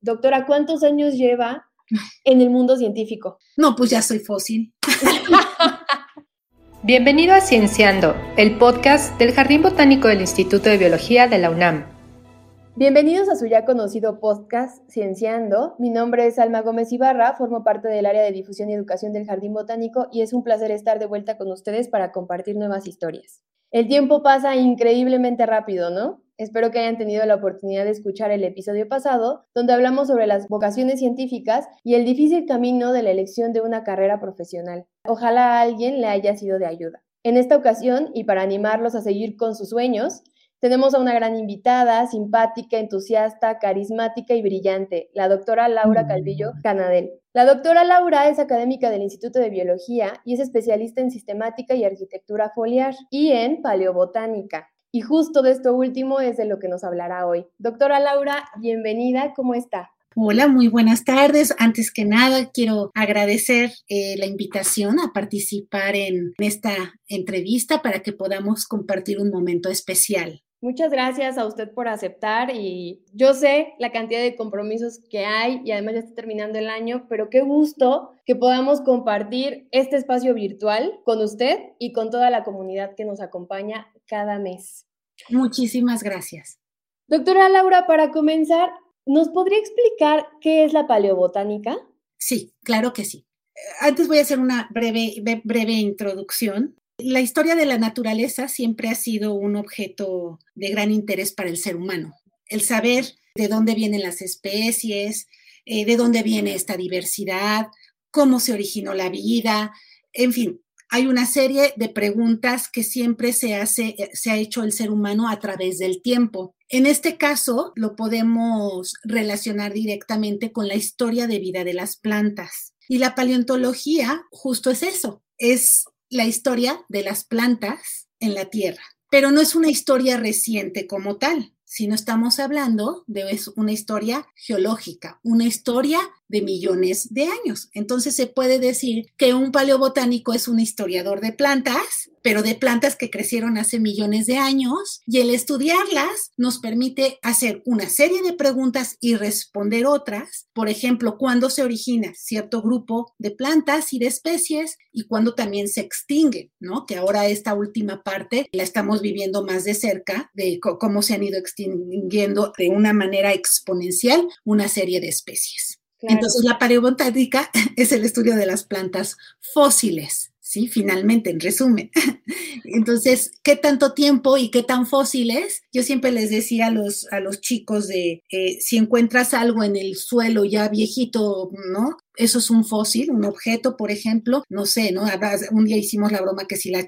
Doctora, ¿cuántos años lleva en el mundo científico? No, pues ya soy fósil. Bienvenido a Cienciando, el podcast del Jardín Botánico del Instituto de Biología de la UNAM. Bienvenidos a su ya conocido podcast Cienciando. Mi nombre es Alma Gómez Ibarra, formo parte del área de difusión y educación del Jardín Botánico y es un placer estar de vuelta con ustedes para compartir nuevas historias. El tiempo pasa increíblemente rápido, ¿no? Espero que hayan tenido la oportunidad de escuchar el episodio pasado, donde hablamos sobre las vocaciones científicas y el difícil camino de la elección de una carrera profesional. Ojalá a alguien le haya sido de ayuda. En esta ocasión, y para animarlos a seguir con sus sueños, tenemos a una gran invitada, simpática, entusiasta, carismática y brillante, la doctora Laura Calvillo Canadel. La doctora Laura es académica del Instituto de Biología y es especialista en sistemática y arquitectura foliar y en paleobotánica. Y justo de esto último es de lo que nos hablará hoy. Doctora Laura, bienvenida, ¿cómo está? Hola, muy buenas tardes. Antes que nada, quiero agradecer eh, la invitación a participar en esta entrevista para que podamos compartir un momento especial. Muchas gracias a usted por aceptar y yo sé la cantidad de compromisos que hay y además ya está terminando el año, pero qué gusto que podamos compartir este espacio virtual con usted y con toda la comunidad que nos acompaña cada mes. Muchísimas gracias. Doctora Laura, para comenzar, ¿nos podría explicar qué es la paleobotánica? Sí, claro que sí. Antes voy a hacer una breve, breve introducción. La historia de la naturaleza siempre ha sido un objeto de gran interés para el ser humano. El saber de dónde vienen las especies, eh, de dónde viene esta diversidad, cómo se originó la vida, en fin, hay una serie de preguntas que siempre se hace, eh, se ha hecho el ser humano a través del tiempo. En este caso, lo podemos relacionar directamente con la historia de vida de las plantas. Y la paleontología justo es eso, es la historia de las plantas en la Tierra, pero no es una historia reciente como tal, sino estamos hablando de una historia geológica, una historia de millones de años. Entonces se puede decir que un paleobotánico es un historiador de plantas, pero de plantas que crecieron hace millones de años, y el estudiarlas nos permite hacer una serie de preguntas y responder otras. Por ejemplo, cuándo se origina cierto grupo de plantas y de especies y cuándo también se extingue, ¿no? Que ahora esta última parte la estamos viviendo más de cerca de cómo se han ido extinguiendo de una manera exponencial una serie de especies. Entonces, la paleobotánica es el estudio de las plantas fósiles, ¿sí? Finalmente, en resumen. Entonces, ¿qué tanto tiempo y qué tan fósiles? Yo siempre les decía a los, a los chicos de, eh, si encuentras algo en el suelo ya viejito, ¿no? Eso es un fósil, un objeto, por ejemplo, no sé, ¿no? Un día hicimos la broma que si la,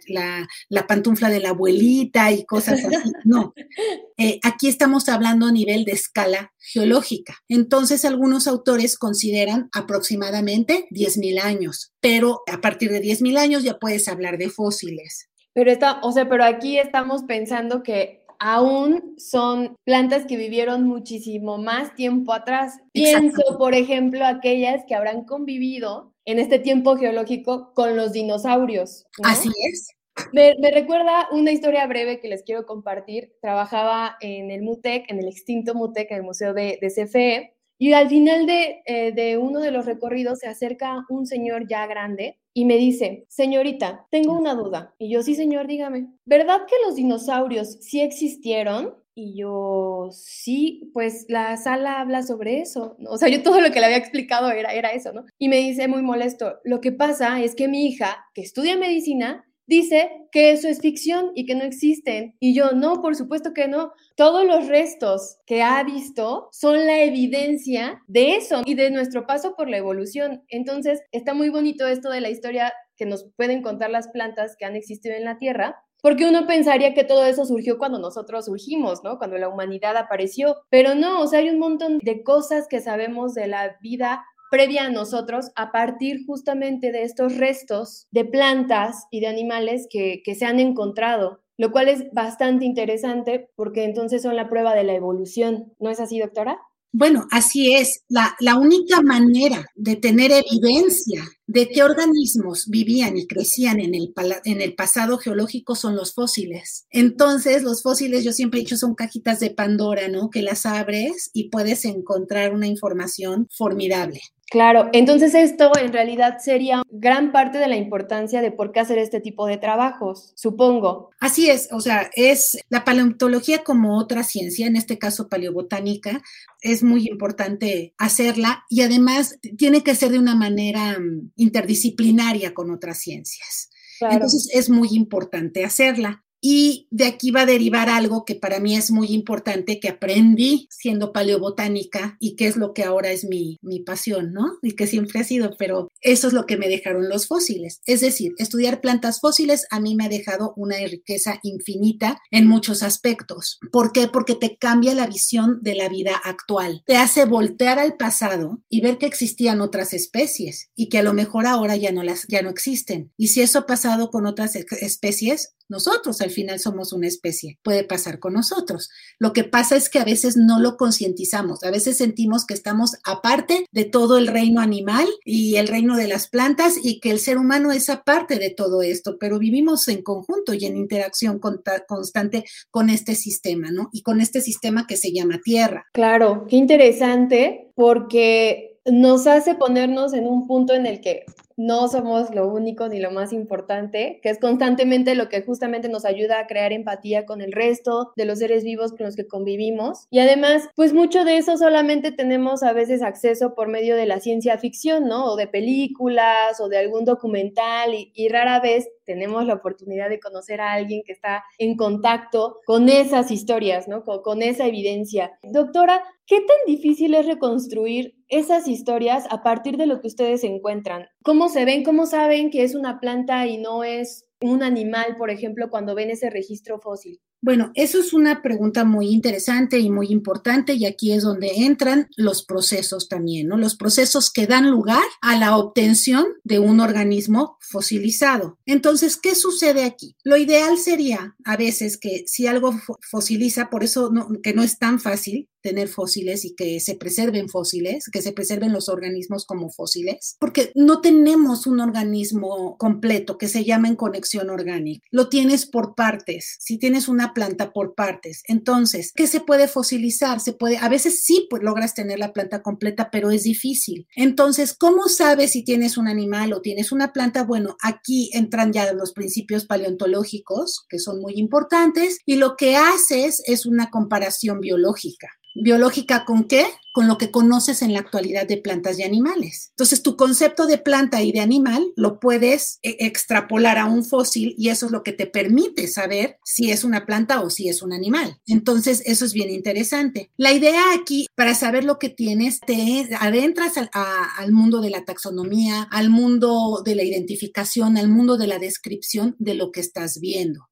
la, pantufla de la abuelita y cosas así. No, eh, aquí estamos hablando a nivel de escala geológica. Entonces, algunos autores consideran aproximadamente 10.000 años, pero a partir de 10.000 años ya puedes hablar de fósiles. Pero está, o sea, pero aquí estamos pensando que aún son plantas que vivieron muchísimo más tiempo atrás. Pienso, por ejemplo, aquellas que habrán convivido en este tiempo geológico con los dinosaurios. Así es. Me, recuerda una historia breve que les quiero compartir. Trabajaba en el MUTEC, en el extinto MUTEC, en el Museo de, de CFE, y al final de, eh, de uno de los recorridos se acerca un señor ya grande y me dice, señorita, tengo una duda. Y yo, sí, señor, dígame. ¿Verdad que los dinosaurios sí existieron? Y yo, sí, pues la sala habla sobre eso. O sea, yo todo lo que le había explicado era, era eso, ¿no? Y me dice muy molesto, lo que pasa es que mi hija, que estudia medicina, dice que eso es ficción y que no existen. Y yo, no, por supuesto que no. Todos los restos que ha visto son la evidencia de eso y de nuestro paso por la evolución. Entonces, está muy bonito esto de la historia que nos pueden contar las plantas que han existido en la Tierra, porque uno pensaría que todo eso surgió cuando nosotros surgimos, ¿no? Cuando la humanidad apareció. Pero no, o sea, hay un montón de cosas que sabemos de la vida previa a nosotros a partir justamente de estos restos de plantas y de animales que, se han encontrado, lo cual es bastante interesante porque entonces son la prueba de la evolución. ¿No es así, doctora? Bueno, así es. La, la, única manera de tener evidencia de qué organismos vivían y crecían en el, en el pasado geológico son los fósiles. Entonces, los fósiles, yo siempre he dicho, son cajitas de Pandora, ¿no? Que las abres y puedes encontrar una información formidable. Claro, entonces esto en realidad sería gran parte de la importancia de por qué hacer este tipo de trabajos, supongo. Así es, o sea, es la paleontología como otra ciencia, en este caso paleobotánica, es muy importante hacerla y además tiene que ser de una manera mm, interdisciplinaria con otras ciencias. Entonces es muy importante hacerla. Y de aquí va a derivar algo que para mí es muy importante, que aprendí siendo paleobotánica y que es lo que ahora es mi, mi, pasión, ¿no? Y que siempre ha sido, pero eso es lo que me dejaron los fósiles. Es decir, estudiar plantas fósiles a mí me ha dejado una riqueza infinita en muchos aspectos. ¿Por qué? Porque te cambia la visión de la vida actual. Te hace voltear al pasado y ver que existían otras especies y que a lo mejor ahora ya no, las, ya no existen. Y si eso ha pasado con otras especies, nosotros al final somos una especie, puede pasar con nosotros. Lo que pasa es que a veces no lo concientizamos, a veces sentimos que estamos aparte de todo el reino animal y el reino de las plantas y que el ser humano es aparte de todo esto, pero vivimos en conjunto y en interacción constante con este sistema, ¿no? Y con este sistema que se llama Tierra. Claro, qué interesante porque nos hace ponernos en un punto en el que no somos lo único ni lo más importante, que es constantemente lo que justamente nos ayuda a crear empatía con el resto de los seres vivos con los que convivimos. Y además, pues mucho de eso solamente tenemos a veces acceso por medio de la ciencia ficción, ¿no? O de películas o de algún documental y, rara vez tenemos la oportunidad de conocer a alguien que está en contacto con esas historias, ¿no? Con, con esa evidencia. Doctora, ¿qué tan difícil es reconstruir esas historias a partir de lo que ustedes encuentran? ¿Cómo se ven? ¿Cómo saben que es una planta y no es un animal, por ejemplo, cuando ven ese registro fósil? Bueno, eso es una pregunta muy interesante y muy importante y aquí es donde entran los procesos también, ¿no? Los procesos que dan lugar a la obtención de un organismo fosilizado. Entonces, ¿qué sucede aquí? Lo ideal sería a veces que si algo fosiliza, por eso que no es tan fácil, tener fósiles y que se preserven fósiles, que se preserven los organismos como fósiles, porque no tenemos un organismo completo que se llama en conexión orgánica. Lo tienes por partes, si tienes una planta por partes. Entonces, ¿qué se puede fosilizar? Se puede, a veces sí pues, logras tener la planta completa, pero es difícil. Entonces, ¿cómo sabes si tienes un animal o tienes una planta? Bueno, aquí entran ya los principios paleontológicos, que son muy importantes, y lo que haces es una comparación biológica. ¿Biológica con qué? Con lo que conoces en la actualidad de plantas y animales. Entonces, tu concepto de planta y de animal lo puedes eh, extrapolar a un fósil y eso es lo que te permite saber si es una planta o si es un animal. Entonces, eso es bien interesante. La idea aquí, para saber lo que tienes, te adentras al, al mundo de la taxonomía, al mundo de la identificación, al mundo de la descripción de lo que estás viendo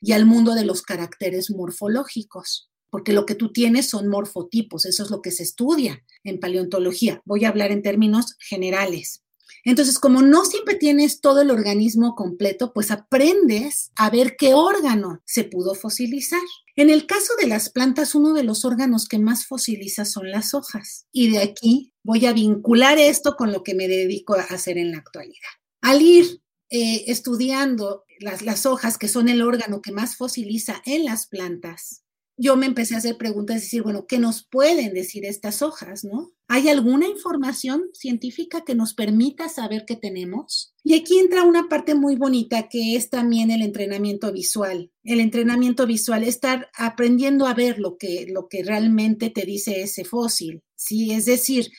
y al mundo de los caracteres morfológicos porque lo que tú tienes son morfotipos, eso es lo que se estudia en paleontología. Voy a hablar en términos generales. Entonces, como no siempre tienes todo el organismo completo, pues aprendes a ver qué órgano se pudo fosilizar. En el caso de las plantas, uno de los órganos que más fosiliza son las hojas. Y de aquí voy a vincular esto con lo que me dedico a hacer en la actualidad. Al ir eh, estudiando las, las hojas, que son el órgano que más fosiliza en las plantas, yo me empecé a hacer preguntas, decir, bueno, ¿qué nos pueden decir estas hojas, no? ¿Hay alguna información científica que nos permita saber qué tenemos? Y aquí entra una parte muy bonita que es también el entrenamiento visual. El entrenamiento visual, estar aprendiendo a ver lo que, lo que realmente te dice ese fósil, ¿sí? Es decir,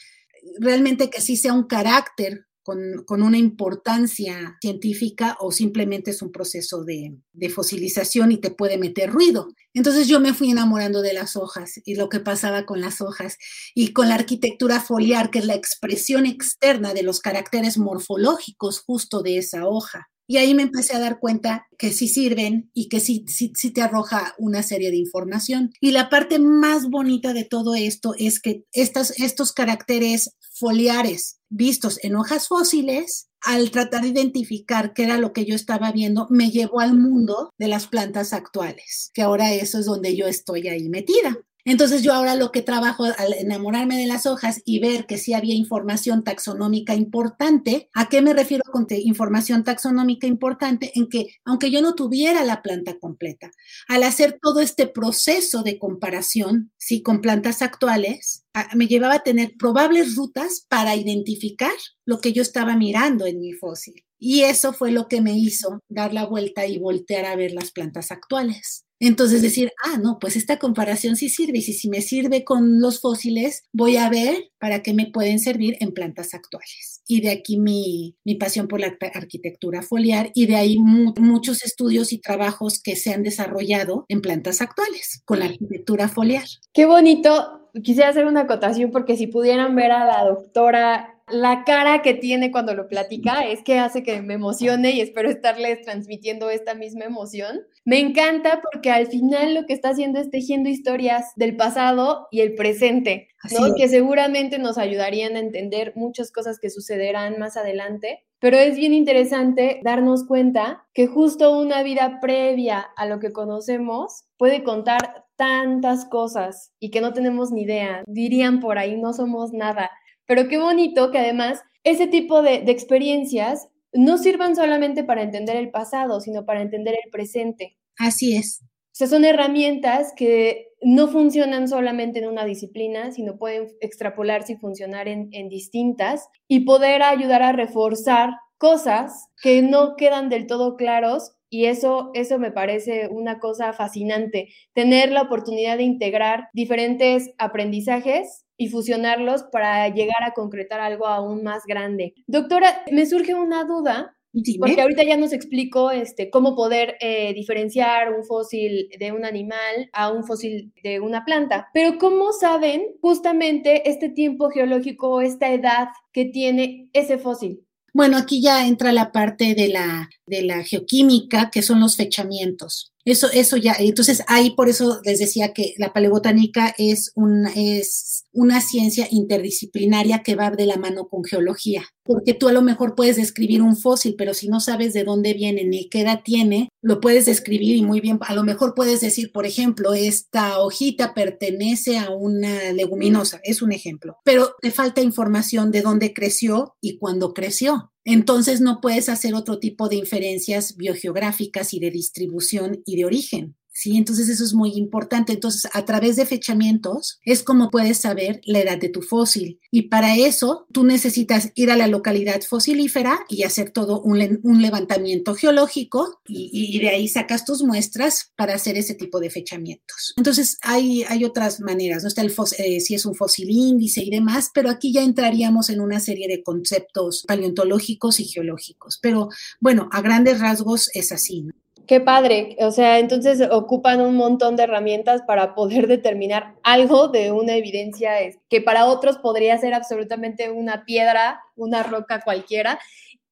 realmente que sí sea un carácter con, una importancia científica o simplemente es un proceso de, de, fosilización y te puede meter ruido. Entonces yo me fui enamorando de las hojas y lo que pasaba con las hojas y con la arquitectura foliar, que es la expresión externa de los caracteres morfológicos justo de esa hoja. Y ahí me empecé a dar cuenta que sí sirven y que sí, sí, sí, te arroja una serie de información. Y la parte más bonita de todo esto es que estas, estos caracteres foliares vistos en hojas fósiles, al tratar de identificar qué era lo que yo estaba viendo, me llevó al mundo de las plantas actuales, que ahora eso es donde yo estoy ahí metida. Entonces yo ahora lo que trabajo al enamorarme de las hojas y ver que sí había información taxonómica importante, ¿a qué me refiero con información taxonómica importante? En que aunque yo no tuviera la planta completa, al hacer todo este proceso de comparación, sí, con plantas actuales, me llevaba a tener probables rutas para identificar lo que yo estaba mirando en mi fósil. Y eso fue lo que me hizo dar la vuelta y voltear a ver las plantas actuales. Entonces decir, ah, no, pues esta comparación sí sirve y si, me sirve con los fósiles, voy a ver para qué me pueden servir en plantas actuales. Y de aquí mi, pasión por la arquitectura foliar y de ahí muchos estudios y trabajos que se han desarrollado en plantas actuales con la arquitectura foliar. Qué bonito. Quisiera hacer una acotación porque si pudieran ver a la doctora la cara que tiene cuando lo platica es que hace que me emocione y espero estarles transmitiendo esta misma emoción. Me encanta porque al final lo que está haciendo es tejiendo historias del pasado y el presente, ¿no? Que seguramente nos ayudarían a entender muchas cosas que sucederán más adelante. Pero es bien interesante darnos cuenta que justo una vida previa a lo que conocemos puede contar tantas cosas y que no tenemos ni idea. Dirían por ahí, no somos nada. Pero qué bonito que además ese tipo de, experiencias no sirvan solamente para entender el pasado, sino para entender el presente. Así es. O sea, son herramientas que no funcionan solamente en una disciplina, sino pueden extrapolarse y funcionar en, en, distintas y poder ayudar a reforzar cosas que no quedan del todo claros. Y eso, eso me parece una cosa fascinante, tener la oportunidad de integrar diferentes aprendizajes y fusionarlos para llegar a concretar algo aún más grande. Doctora, me surge una duda. Porque ahorita ya nos explicó este, cómo poder eh, diferenciar un fósil de un animal a un fósil de una planta. Pero ¿cómo saben justamente este tiempo geológico, esta edad que tiene ese fósil? Bueno, aquí ya entra la parte de la, de la geoquímica, que son los fechamientos. Eso, eso ya, entonces ahí por eso les decía que la paleobotánica es, un, es una ciencia interdisciplinaria que va de la mano con geología, porque tú a lo mejor puedes describir un fósil, pero si no sabes de dónde viene ni qué edad tiene, lo puedes describir y muy bien, a lo mejor puedes decir, por ejemplo, esta hojita pertenece a una leguminosa, es un ejemplo, pero te falta información de dónde creció y cuándo creció. Entonces no puedes hacer otro tipo de inferencias biogeográficas y de distribución y de origen. ¿Sí? Entonces eso es muy importante. Entonces, a través de fechamientos es como puedes saber la edad de tu fósil. Y para eso tú necesitas ir a la localidad fosilífera y hacer todo un, levantamiento geológico y, de ahí sacas tus muestras para hacer ese tipo de fechamientos. Entonces, hay, hay otras maneras, ¿no? Está el eh, si es un fósil índice y demás, pero aquí ya entraríamos en una serie de conceptos paleontológicos y geológicos. Pero bueno, a grandes rasgos es así, ¿no? Qué padre, o sea, entonces ocupan un montón de herramientas para poder determinar algo de una evidencia que para otros podría ser absolutamente una piedra, una roca cualquiera.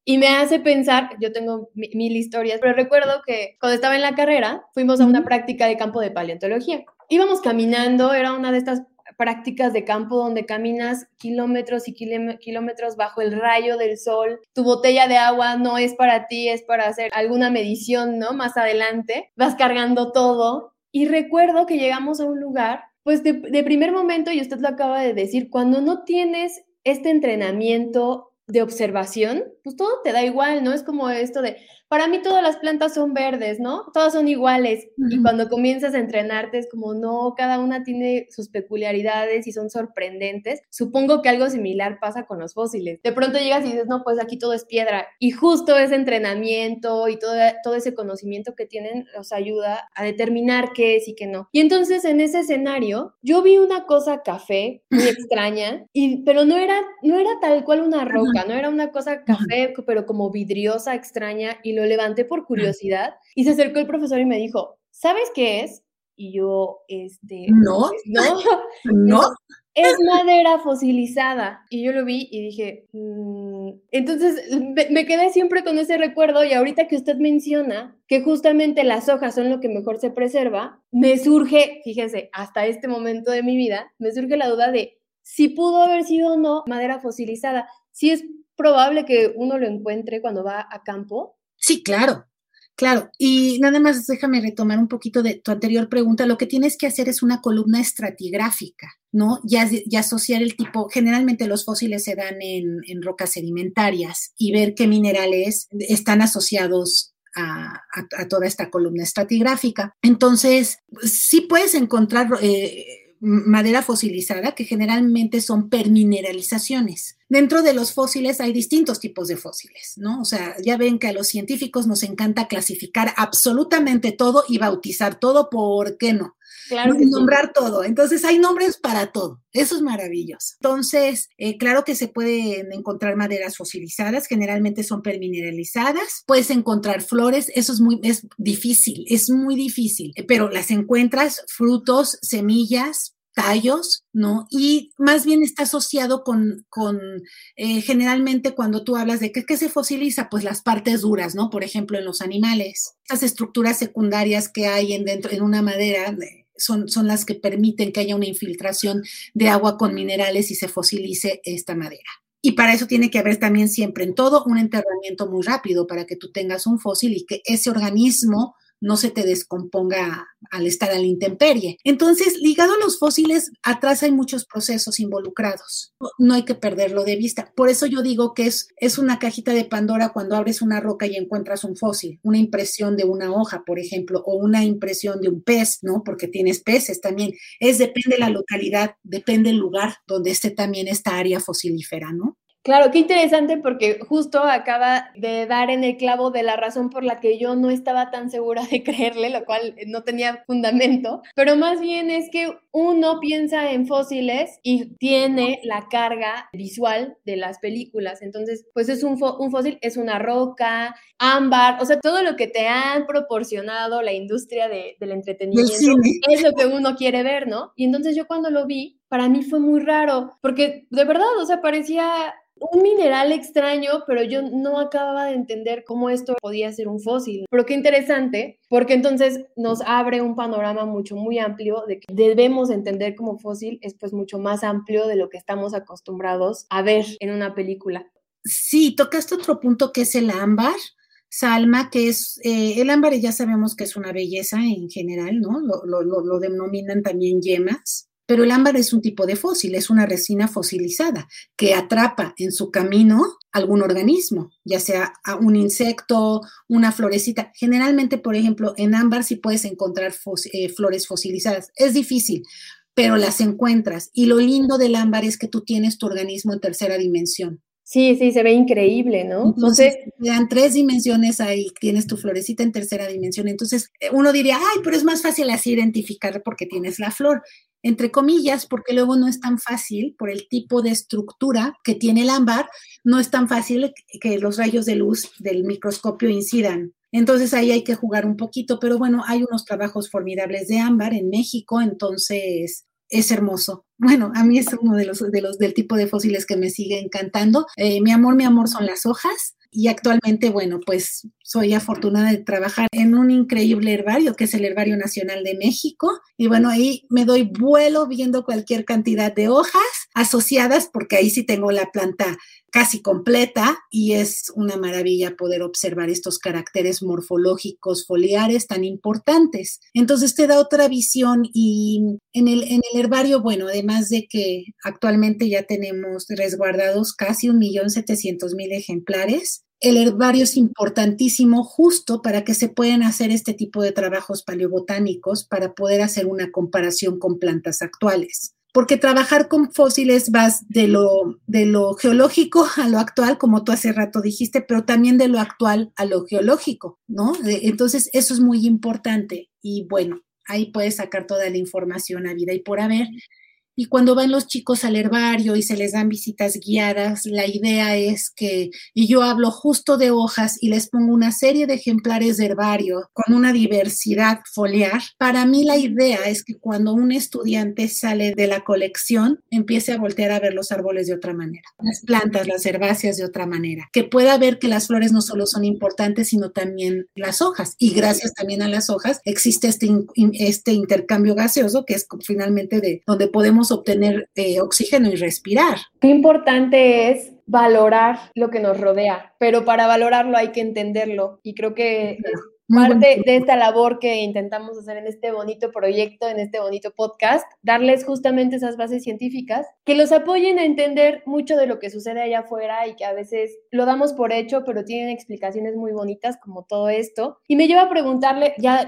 Y me hace pensar, yo tengo mil historias, pero recuerdo que cuando estaba en la carrera fuimos a una práctica de campo de paleontología. Íbamos caminando, era una de estas prácticas de campo donde caminas kilómetros y kilómetros bajo el rayo del sol. Tu botella de agua no es para ti, es para hacer alguna medición, ¿no? Más adelante. Vas cargando todo. Y recuerdo que llegamos a un lugar, pues de, primer momento, y usted lo acaba de decir, cuando no tienes este entrenamiento de observación, pues todo te da igual, ¿no? Es como esto de, para mí todas las plantas son verdes, ¿no? Todas son iguales. Y cuando comienzas a entrenarte es como, no, cada una tiene sus peculiaridades y son sorprendentes. Supongo que algo similar pasa con los fósiles. De pronto llegas y dices, no, pues aquí todo es piedra. Y justo ese entrenamiento y todo, todo ese conocimiento que tienen los ayuda a determinar qué es y qué no. Y entonces en ese escenario, yo vi una cosa café muy extraña, y, pero no era, no era tal cual una roca, no era una cosa café, pero como vidriosa, extraña. Y lo levanté por curiosidad y se acercó el profesor y me dijo, ¿sabes qué es? Y yo, este, no, no, no. Es madera fosilizada. Y yo lo vi y dije, mm". entonces me quedé siempre con ese recuerdo y ahorita que usted menciona que justamente las hojas son lo que mejor se preserva, me surge, fíjese, hasta este momento de mi vida, me surge la duda de si pudo haber sido o no madera fosilizada. Si es probable que uno lo encuentre cuando va a campo, Sí, claro. Claro, y nada más déjame retomar un poquito de tu anterior pregunta. Lo que tienes que hacer es una columna estratigráfica, ¿no? Y, asociar el tipo, generalmente los fósiles se dan en, rocas sedimentarias y ver qué minerales están asociados a, toda esta columna estratigráfica. Entonces, sí puedes encontrar eh, madera fosilizada, que generalmente son permineralizaciones. Dentro de los fósiles hay distintos tipos de fósiles, ¿no? O sea, ya ven que a los científicos nos encanta clasificar absolutamente todo y bautizar todo, ¿por qué no? Claro nombrar todo. Entonces hay nombres para todo. Eso es maravilloso. Entonces, eh, claro que se pueden encontrar maderas fosilizadas, generalmente son permineralizadas. Puedes encontrar flores, eso es muy es difícil, es muy difícil, pero las encuentras, frutos, semillas, tallos, ¿no? Y más bien está asociado con, con eh, generalmente cuando tú hablas de qué se fosiliza, pues las partes duras, ¿no? Por ejemplo, en los animales, estas estructuras secundarias que hay en, dentro, en una madera, son, son las que permiten que haya una infiltración de agua con minerales y se fosilice esta madera. Y para eso tiene que haber también siempre en todo un enterramiento muy rápido para que tú tengas un fósil y que ese organismo no se te descomponga al estar a la intemperie. Entonces, ligado a los fósiles, atrás hay muchos procesos involucrados. No hay que perderlo de vista. Por eso yo digo que es, es una cajita de Pandora cuando abres una roca y encuentras un fósil, una impresión de una hoja, por ejemplo, o una impresión de un pez, ¿no? Porque tienes peces también. Es depende de la localidad, depende del lugar donde esté también esta área fosilífera, ¿no? Claro, qué interesante porque justo acaba de dar en el clavo de la razón por la que yo no estaba tan segura de creerle, lo cual no tenía fundamento, pero más bien es que uno piensa en fósiles y tiene la carga visual de las películas, entonces pues es un, un fósil, es una roca, ámbar, o sea, todo lo que te han proporcionado la industria del entretenimiento es lo que uno quiere ver, ¿no? Y entonces yo cuando lo vi, para mí fue muy raro, porque de verdad, o sea, parecía un mineral extraño, pero yo no acababa de entender cómo esto podía ser un fósil. Pero qué interesante, porque entonces nos abre un panorama mucho, muy amplio de que debemos entender como fósil es pues mucho más amplio de lo que estamos acostumbrados a ver en una película. Sí, tocaste otro punto que es el ámbar. Salma, que es, eh, el ámbar ya sabemos que es una belleza en general, ¿no? Lo, lo, lo denominan también yemas. Pero el ámbar es un tipo de fósil, es una resina fosilizada que atrapa en su camino algún organismo, ya sea un insecto, una florecita. Generalmente, por ejemplo, en ámbar sí puedes encontrar eh, flores fosilizadas. Es difícil, pero las encuentras. Y lo lindo del ámbar es que tú tienes tu organismo en tercera dimensión. Sí, sí, se ve increíble, ¿no? Entonces, te dan tres dimensiones ahí, tienes tu florecita en tercera dimensión. Entonces, eh, uno diría, ay, pero es más fácil así identificar porque tienes la flor entre comillas, porque luego no es tan fácil, por el tipo de estructura que tiene el ámbar, no es tan fácil que los rayos de luz del microscopio incidan. Entonces ahí hay que jugar un poquito, pero bueno, hay unos trabajos formidables de ámbar en México, entonces es hermoso. Bueno, a mí es uno de los, de los del tipo de fósiles que me sigue encantando. Eh, mi amor, mi amor son las hojas. Y actualmente, bueno, pues soy afortunada de trabajar en un increíble herbario, que es el Herbario Nacional de México. Y bueno, ahí me doy vuelo viendo cualquier cantidad de hojas asociadas, porque ahí sí tengo la planta casi completa y es una maravilla poder observar estos caracteres morfológicos foliares tan importantes. Entonces te da otra visión y en el, en el herbario, bueno, además de que actualmente ya tenemos resguardados casi un millón setecientos mil ejemplares, el herbario es importantísimo justo para que se puedan hacer este tipo de trabajos paleobotánicos para poder hacer una comparación con plantas actuales. Porque trabajar con fósiles vas de lo, de lo geológico a lo actual, como tú hace rato dijiste, pero también de lo actual a lo geológico, ¿no? Entonces, eso es muy importante y bueno, ahí puedes sacar toda la información a vida y por haber. Y cuando van los chicos al herbario y se les dan visitas guiadas, la idea es que, y yo hablo justo de hojas y les pongo una serie de ejemplares de herbario con una diversidad foliar, para mí la idea es que cuando un estudiante sale de la colección, empiece a voltear a ver los árboles de otra manera, las plantas, las herbáceas de otra manera, que pueda ver que las flores no solo son importantes, sino también las hojas. Y gracias también a las hojas existe este, este intercambio gaseoso que es finalmente de donde podemos obtener eh, oxígeno y respirar. Qué importante es valorar lo que nos rodea, pero para valorarlo hay que entenderlo y creo que parte de esta labor que intentamos hacer en este bonito proyecto, en este bonito podcast, darles justamente esas bases científicas que los apoyen a entender mucho de lo que sucede allá afuera y que a veces lo damos por hecho, pero tienen explicaciones muy bonitas como todo esto. Y me lleva a preguntarle ya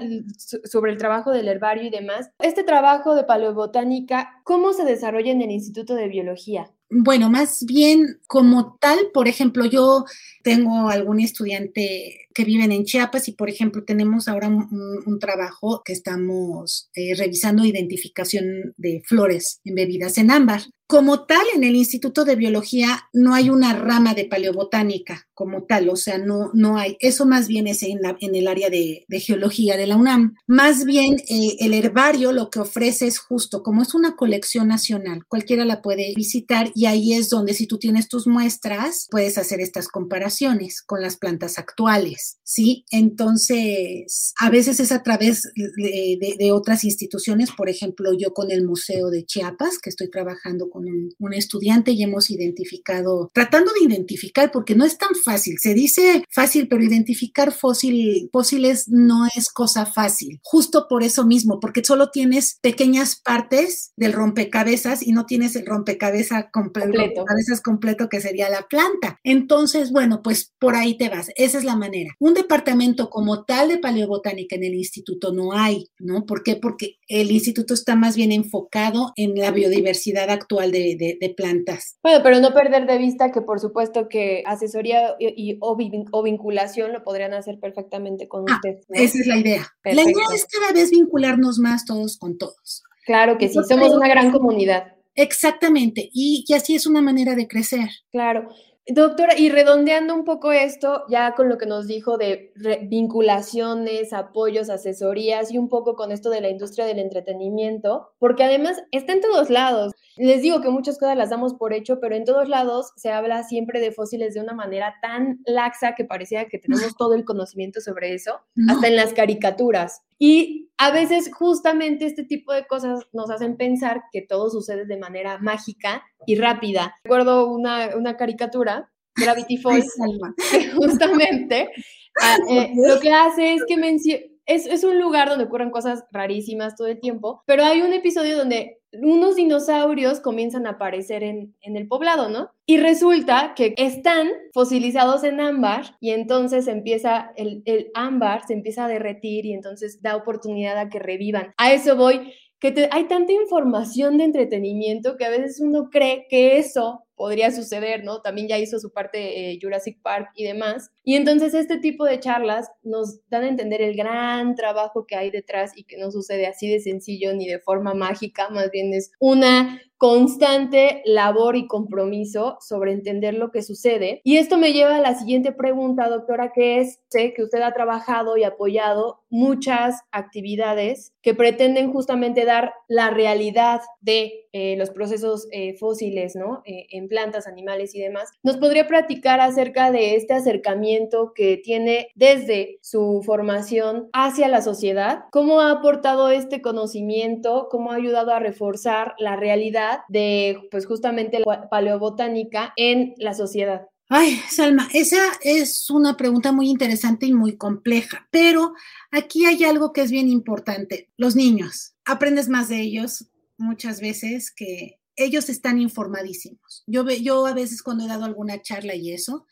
sobre el trabajo del herbario y demás, este trabajo de paleobotánica, ¿cómo se desarrolla en el Instituto de Biología? Bueno, más bien como tal, por ejemplo, yo tengo algún estudiante que viven en Chiapas y, por ejemplo, tenemos ahora un, trabajo que estamos eh, revisando identificación de flores embebidas en ámbar. Como tal, en el Instituto de Biología no hay una rama de paleobotánica como tal, o sea, no, no hay. Eso más bien es en, en el área de, geología de la UNAM. Más bien, eh, el herbario lo que ofrece es justo, como es una colección nacional, cualquiera la puede visitar y ahí es donde si tú tienes tus muestras, puedes hacer estas comparaciones con las plantas actuales, ¿sí? Entonces, a veces es a través de otras instituciones, por ejemplo, yo con el Museo de Chiapas, que estoy trabajando con un, estudiante y hemos identificado, tratando de identificar, porque no es tan fácil, se dice fácil, pero identificar fósil, fósiles no es cosa fácil, justo por eso mismo, porque solo tienes pequeñas partes del rompecabezas y no tienes el rompecabezas completo, completo que sería la planta. Entonces, bueno, pues por ahí te vas, esa es la manera. Un departamento como tal de paleobotánica en el instituto no hay, ¿no? ¿Por qué? Porque el instituto está más bien enfocado en la biodiversidad actual de, plantas. Bueno, pero no perder de vista que por supuesto que asesoría y, o, vinculación lo podrían hacer perfectamente con ah, usted. Esa es la idea. La idea es cada vez vincularnos más todos con todos. Claro que sí, somos una gran comunidad. Exactamente, y, y así es una manera de crecer. Claro. Doctora, y redondeando un poco esto, ya con lo que nos dijo de vinculaciones, apoyos, asesorías y un poco con esto de la industria del entretenimiento, porque además está en todos lados. Les digo que muchas cosas las damos por hecho, pero en todos lados se habla siempre de fósiles de una manera tan laxa que parecía que tenemos todo el conocimiento sobre eso, hasta en las caricaturas. Y a veces justamente este tipo de cosas nos hacen pensar que todo sucede de manera mágica y rápida. Recuerdo una, una caricatura, Gravity Falls, que justamente ah, eh, lo que hace es que menciona es, es, un lugar donde ocurren cosas rarísimas todo el tiempo, pero hay un episodio donde unos dinosaurios comienzan a aparecer en, en, el poblado, ¿no? Y resulta que están fosilizados en ámbar y entonces empieza el, el ámbar, se empieza a derretir y entonces da oportunidad a que revivan. A eso voy, que hay tanta información de entretenimiento que a veces uno cree que eso podría suceder, ¿no? También ya hizo su parte eh, Jurassic Park y demás. Y entonces este tipo de charlas nos dan a entender el gran trabajo que hay detrás y que no sucede así de sencillo ni de forma mágica, más bien es una constante labor y compromiso sobre entender lo que sucede. Y esto me lleva a la siguiente pregunta, doctora, que es, sé que usted ha trabajado y apoyado muchas actividades que pretenden justamente dar la realidad de eh, los procesos eh, fósiles, ¿no? en plantas, animales y demás. ¿Nos podría platicar acerca de este acercamiento que tiene desde su formación hacia la sociedad? ¿Cómo ha aportado este conocimiento? ¿Cómo ha ayudado a reforzar la realidad de, pues justamente, la paleobotánica en la sociedad? Ay, Salma, esa es una pregunta muy interesante y muy compleja, pero aquí hay algo que es bien importante. Los niños, aprendes más de ellos muchas veces que ellos están informadísimos. Yo, yo a veces cuando he dado alguna charla y eso,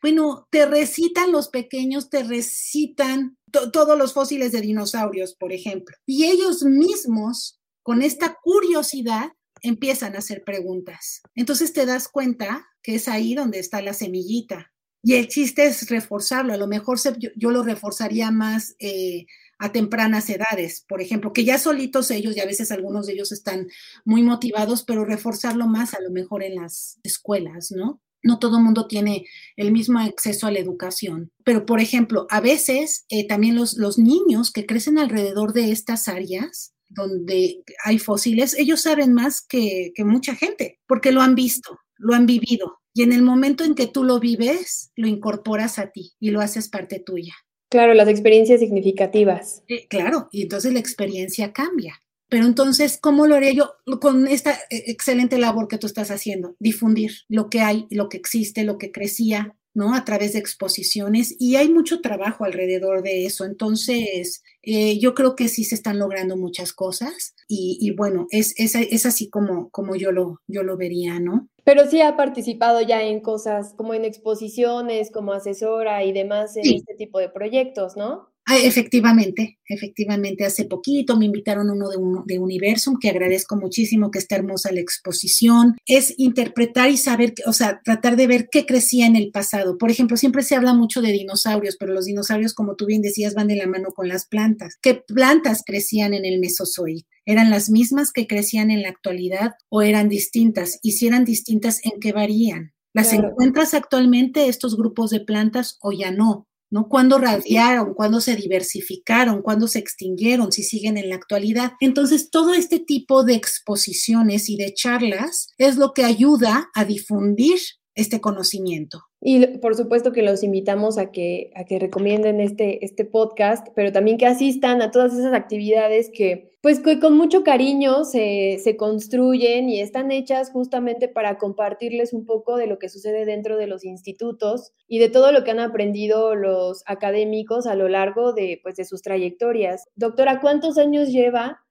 bueno, te recitan los pequeños, te recitan todos los fósiles de dinosaurios, por ejemplo, y ellos mismos, con esta curiosidad, empiezan a hacer preguntas. Entonces te das cuenta que es ahí donde está la semillita. Y el chiste es reforzarlo. A lo mejor yo, lo reforzaría más eh, a tempranas edades, por ejemplo, que ya solitos ellos, y a veces algunos de ellos están muy motivados, pero reforzarlo más a lo mejor en las escuelas, ¿no? No todo el mundo tiene el mismo acceso a la educación. Pero, por ejemplo, a veces eh, también los niños que crecen alrededor de estas áreas, donde hay fósiles, ellos saben más que, que, mucha gente, porque lo han visto, lo han vivido. Y en el momento en que tú lo vives, lo incorporas a ti y lo haces parte tuya. Claro, las experiencias significativas. claro, y entonces la experiencia cambia. Pero entonces, ¿cómo lo haría yo con esta eh, excelente labor que tú estás haciendo? Difundir lo que hay, lo que existe, lo que crecía, ¿no? A través de exposiciones y hay mucho trabajo alrededor de eso. Entonces, eh, yo creo que sí se están logrando muchas cosas y, bueno, es, es, así como, como yo, lo, yo lo vería, ¿no? Pero sí ha participado ya en cosas como en exposiciones, como asesora y demás en este tipo de proyectos, ¿no? Ah, efectivamente, efectivamente, hace poquito me invitaron uno de, de Universum, que agradezco muchísimo, que está hermosa la exposición. Es interpretar y saber, o sea, tratar de ver qué crecía en el pasado. Por ejemplo, siempre se habla mucho de dinosaurios, pero los dinosaurios, como tú bien decías, van de la mano con las plantas. ¿Qué plantas crecían en el Mesozoico? ¿Eran las mismas que crecían en la actualidad o eran distintas? Y si eran distintas, ¿en qué varían? ¿Las encuentras actualmente estos grupos de plantas o ya no? ¿No? ¿Cuándo radiaron? ¿Cuándo se diversificaron? ¿Cuándo se extinguieron? Si siguen en la actualidad. Entonces, todo este tipo de exposiciones y de charlas es lo que ayuda a difundir este conocimiento. Y por supuesto que los invitamos a que, a que recomienden este, este podcast, pero también que asistan a todas esas actividades que, pues, con mucho cariño se, se construyen y están hechas justamente para compartirles un poco de lo que sucede dentro de los institutos y de todo lo que han aprendido los académicos a lo largo de, pues, de sus trayectorias. Doctora, ¿cuántos años lleva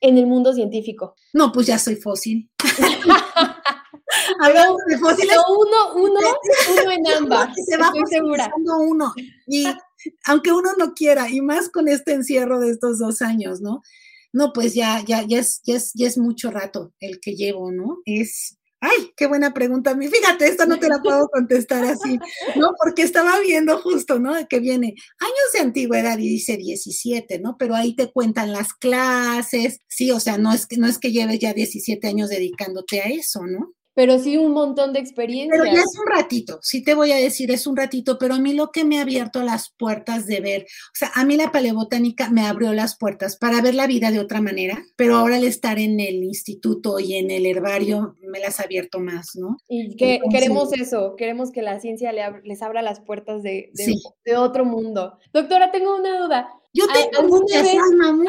en el mundo científico? No, pues ya soy fósil. Hablando de fósiles. uno, uno, uno en ambas. Se va segura. uno. Y aunque uno no quiera, y más con este encierro de estos dos años, ¿no? No, pues ya, ya, ya es, ya es, ya es mucho rato el que llevo, ¿no? Es, Ay, qué buena pregunta. Fíjate, esta no te la puedo contestar así, ¿no? Porque estaba viendo justo, ¿no? Que viene años de antigüedad y dice 17, ¿no? Pero ahí te cuentan las clases, sí, o sea, no es que, no es que lleves ya 17 años dedicándote a eso, ¿no? Pero sí un montón de experiencia. Pero ya es un ratito, sí te voy a decir, es un ratito, pero a mí lo que me ha abierto las puertas de ver, o sea, a mí la paleobotánica me abrió las puertas para ver la vida de otra manera, pero ahora al estar en el instituto y en el herbario me las ha abierto más, ¿no? Y que queremos eso, queremos que la ciencia les abra las puertas de, de, otro mundo. Doctora, tengo una duda. Yo tengo muchas, vez...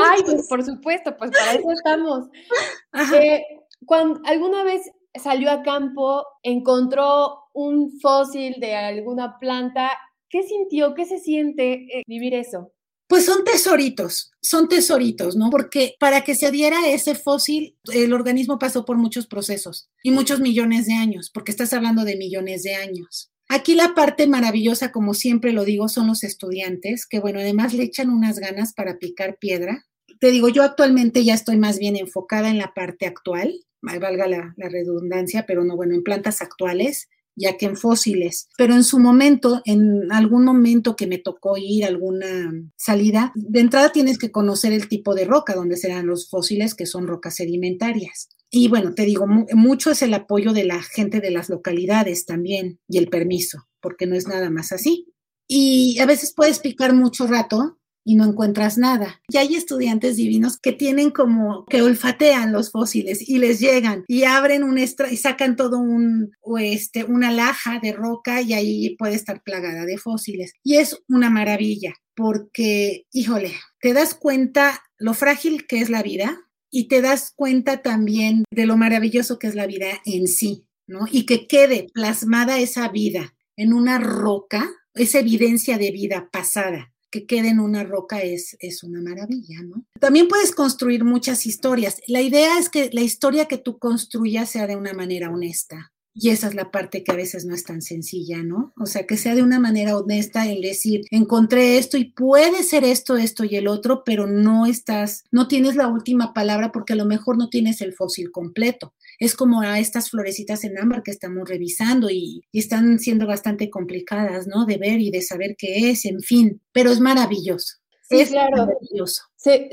Ay, pues por supuesto, pues para eso estamos. Eh, cuando, ¿Alguna vez salió a campo, encontró un fósil de alguna planta. ¿Qué sintió? ¿Qué se siente eh, vivir eso? Pues son tesoritos, son tesoritos, ¿no? Porque para que se diera ese fósil, el organismo pasó por muchos procesos y muchos millones de años, porque estás hablando de millones de años. Aquí la parte maravillosa, como siempre lo digo, son los estudiantes, que bueno, además le echan unas ganas para picar piedra. Te digo, yo actualmente ya estoy más bien enfocada en la parte actual, valga la, redundancia, pero no, bueno, en plantas actuales, ya que en fósiles. Pero en su momento, en algún momento que me tocó ir a alguna salida, de entrada tienes que conocer el tipo de roca donde serán los fósiles, que son rocas sedimentarias. Y bueno, te digo, mucho es el apoyo de la gente de las localidades también y el permiso, porque no es nada más así. Y a veces puedes picar mucho rato y no encuentras nada. Y hay estudiantes divinos que tienen como que olfatean los fósiles y les llegan y abren un extra y sacan todo un este una laja de roca y ahí puede estar plagada de fósiles. Y es una maravilla porque, híjole, te das cuenta lo frágil que es la vida y te das cuenta también de lo maravilloso que es la vida en sí, ¿no? Y que quede plasmada esa vida en una roca, esa evidencia de vida pasada que quede en una roca es, es una maravilla, ¿no? También puedes construir muchas historias. La idea es que la historia que tú construyas sea de una manera honesta. Y esa es la parte que a veces no es tan sencilla, ¿no? O sea, que sea de una manera honesta el decir, encontré esto y puede ser esto, esto y el otro, pero no estás, no tienes la última palabra porque a lo mejor no tienes el fósil completo. Es como a estas florecitas en ámbar que estamos revisando y, están siendo bastante complicadas, ¿no? De ver y de saber qué es, en fin, pero es maravilloso. Sí, es claro. maravilloso.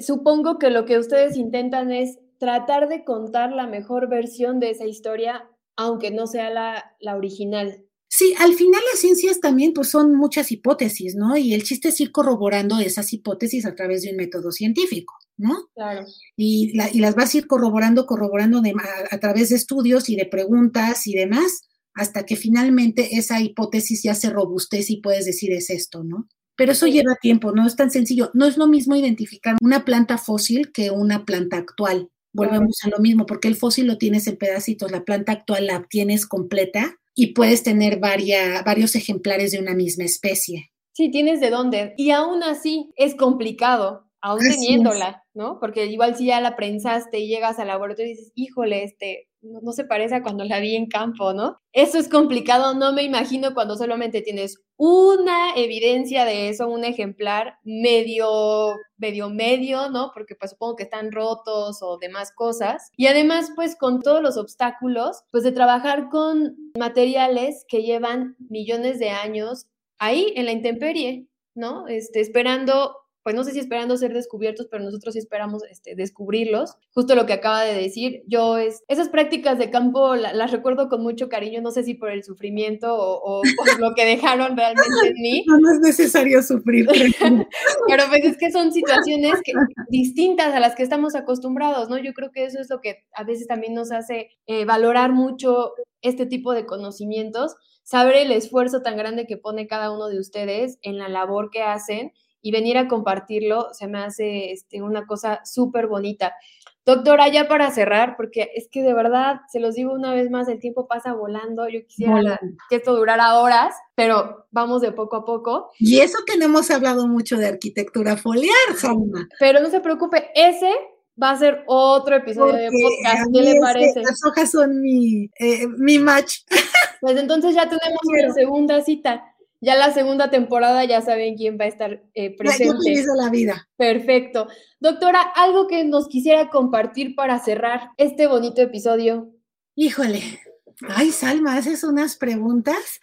supongo que lo que ustedes intentan es tratar de contar la mejor versión de esa historia aunque no sea la, la original. Sí, al final las ciencias también pues son muchas hipótesis, ¿no? Y el chiste es ir corroborando esas hipótesis a través de un método científico, ¿no? Claro. Y, y las vas a ir corroborando, corroborando a, través de estudios y de preguntas y demás, hasta que finalmente esa hipótesis ya se robustece y puedes decir es esto, ¿no? Pero eso lleva tiempo, no es tan sencillo. No es lo mismo identificar una planta fósil que una planta actual volvemos a lo mismo, porque el fósil lo tienes en pedacitos, la planta actual la tienes completa y puedes tener varios ejemplares de una misma especie. Sí, tienes de dónde. Y aún así es complicado, aún teniéndola, ¿no? Porque igual si ya la prensaste y llegas al laboratorio y dices, híjole, este, no, se parece a cuando la vi en campo, ¿no? Eso es complicado, no me imagino cuando solamente tienes una evidencia de eso, un ejemplar medio, medio, medio, ¿no? Porque pues supongo que están rotos o demás cosas. Y además, pues con todos los obstáculos, pues de trabajar con materiales que llevan millones de años ahí en la intemperie, ¿no? Este, esperando pues no sé si esperando ser descubiertos, pero nosotros sí esperamos este, descubrirlos. Justo lo que acaba de decir, yo es, esas prácticas de campo las recuerdo con mucho cariño, no sé si por el sufrimiento o, por lo que dejaron realmente en mí. No, es necesario sufrir. pero pues es que son situaciones distintas a las que estamos acostumbrados, ¿no? Yo creo que eso es lo que a veces también nos hace eh, valorar mucho este tipo de conocimientos, saber el esfuerzo tan grande que pone cada uno de ustedes en la labor que hacen y venir a compartirlo se me hace este, una cosa súper bonita. Doctora, ya para cerrar, porque es que de verdad, se los digo una vez más, el tiempo pasa volando. Yo quisiera que esto durara horas, pero vamos de poco a poco. Y eso que no hemos hablado mucho de arquitectura foliar, Jauma. Pero no se preocupe, ese va a ser otro episodio de podcast. ¿Qué le parece? Las hojas son mi, eh, mi match. Pues entonces ya tenemos una segunda cita ya la segunda temporada ya saben quién va a estar eh, presente. Yo la vida. Perfecto. Doctora, algo que nos quisiera compartir para cerrar este bonito episodio. Híjole. Ay, Salma, haces unas preguntas.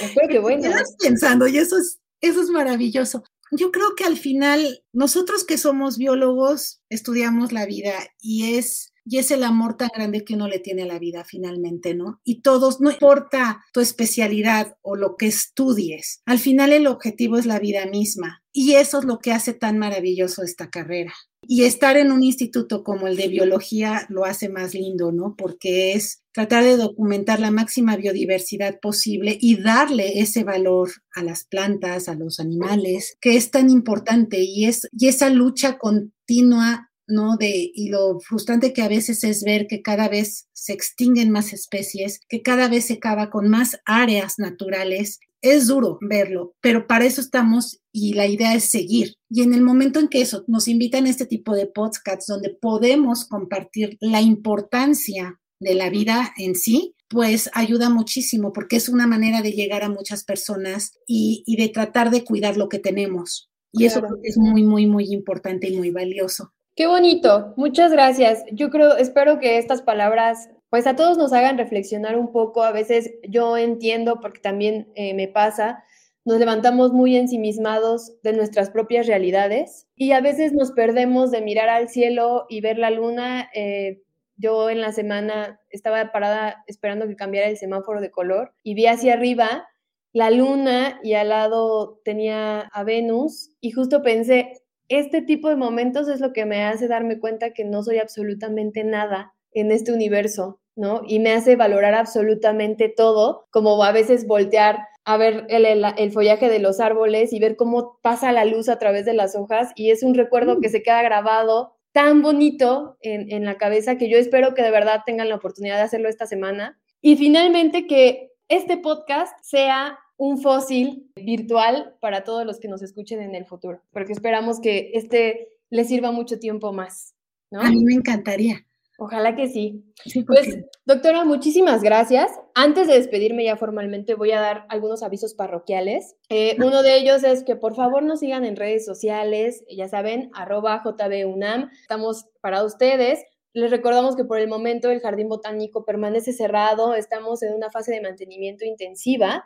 Espero que bueno. Estás pensando y eso es, eso es maravilloso. Yo creo que al final, nosotros que somos biólogos, estudiamos la vida y es y es el amor tan grande que uno le tiene a la vida finalmente, ¿no? Y todos, no importa tu especialidad o lo que estudies, al final el objetivo es la vida misma. Y eso es lo que hace tan maravilloso esta carrera. Y estar en un instituto como el de biología lo hace más lindo, ¿no? Porque es tratar de documentar la máxima biodiversidad posible y darle ese valor a las plantas, a los animales, que es tan importante y, es, y esa lucha continua ¿no? De, y lo frustrante que a veces es ver que cada vez se extinguen más especies, que cada vez se cava con más áreas naturales. Es duro verlo, pero para eso estamos y la idea es seguir. Y en el momento en que eso nos invitan a este tipo de podcasts donde podemos compartir la importancia de la vida en sí, pues ayuda muchísimo porque es una manera de llegar a muchas personas y, de tratar de cuidar lo que tenemos. Y eso es muy, muy, muy importante y muy valioso. Qué bonito, muchas gracias. Yo creo, espero que estas palabras, pues a todos nos hagan reflexionar un poco. A veces yo entiendo, porque también eh, me pasa, nos levantamos muy ensimismados de nuestras propias realidades y a veces nos perdemos de mirar al cielo y ver la luna. Eh, yo en la semana estaba parada esperando que cambiara el semáforo de color y vi hacia arriba la luna y al lado tenía a Venus y justo pensé, este tipo de momentos es lo que me hace darme cuenta que no soy absolutamente nada en este universo, ¿no? Y me hace valorar absolutamente todo, como a veces voltear a ver el, follaje de los árboles y ver cómo pasa la luz a través de las hojas y es un recuerdo que se queda grabado tan bonito en, en la cabeza que yo espero que de verdad tengan la oportunidad de hacerlo esta semana. Y finalmente que este podcast sea un fósil virtual para todos los que nos escuchen en el futuro, porque esperamos que este les sirva mucho tiempo más. ¿no? A mí me encantaría. Ojalá que sí. pues, doctora, muchísimas gracias. Antes de despedirme ya formalmente, voy a dar algunos avisos parroquiales. Eh, uno de ellos es que por favor nos sigan en redes sociales, ya saben, arroba JBUNAM. Estamos para ustedes. Les recordamos que por el momento el jardín botánico permanece cerrado, estamos en una fase de mantenimiento intensiva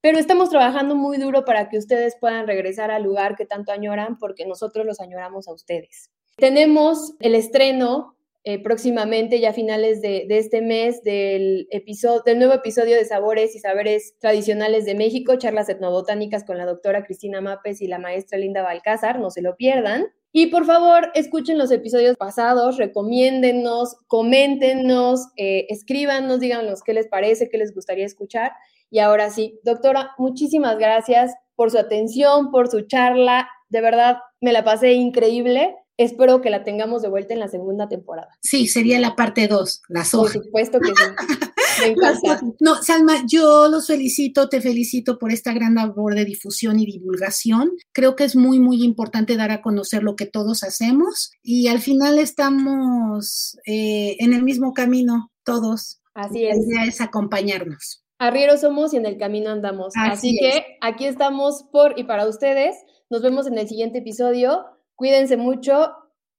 pero estamos trabajando muy duro para que ustedes puedan regresar al lugar que tanto añoran, porque nosotros los añoramos a ustedes. Tenemos el estreno eh, próximamente, ya a finales de, este mes, del, episodio, del nuevo episodio de Sabores y Saberes Tradicionales de México, charlas etnobotánicas con la doctora Cristina Mapes y la maestra Linda Balcázar, no se lo pierdan. Y por favor, escuchen los episodios pasados, recomiéndennos, coméntenos, eh, escríbanos, díganos qué les parece, qué les gustaría escuchar. Y ahora sí, doctora, muchísimas gracias por su atención, por su charla. De verdad, me la pasé increíble. Espero que la tengamos de vuelta en la segunda temporada. Sí, sería la parte 2, las hojas. Por supuesto que sí. Me encanta. No, Salma, yo los felicito, te felicito por esta gran labor de difusión y divulgación. Creo que es muy, muy importante dar a conocer lo que todos hacemos y al final estamos eh, en el mismo camino, todos. Así es. La idea es acompañarnos. Arrieros somos y en el camino andamos. Así, Así que aquí estamos por y para ustedes. Nos vemos en el siguiente episodio. Cuídense mucho.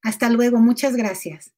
Hasta luego, muchas gracias.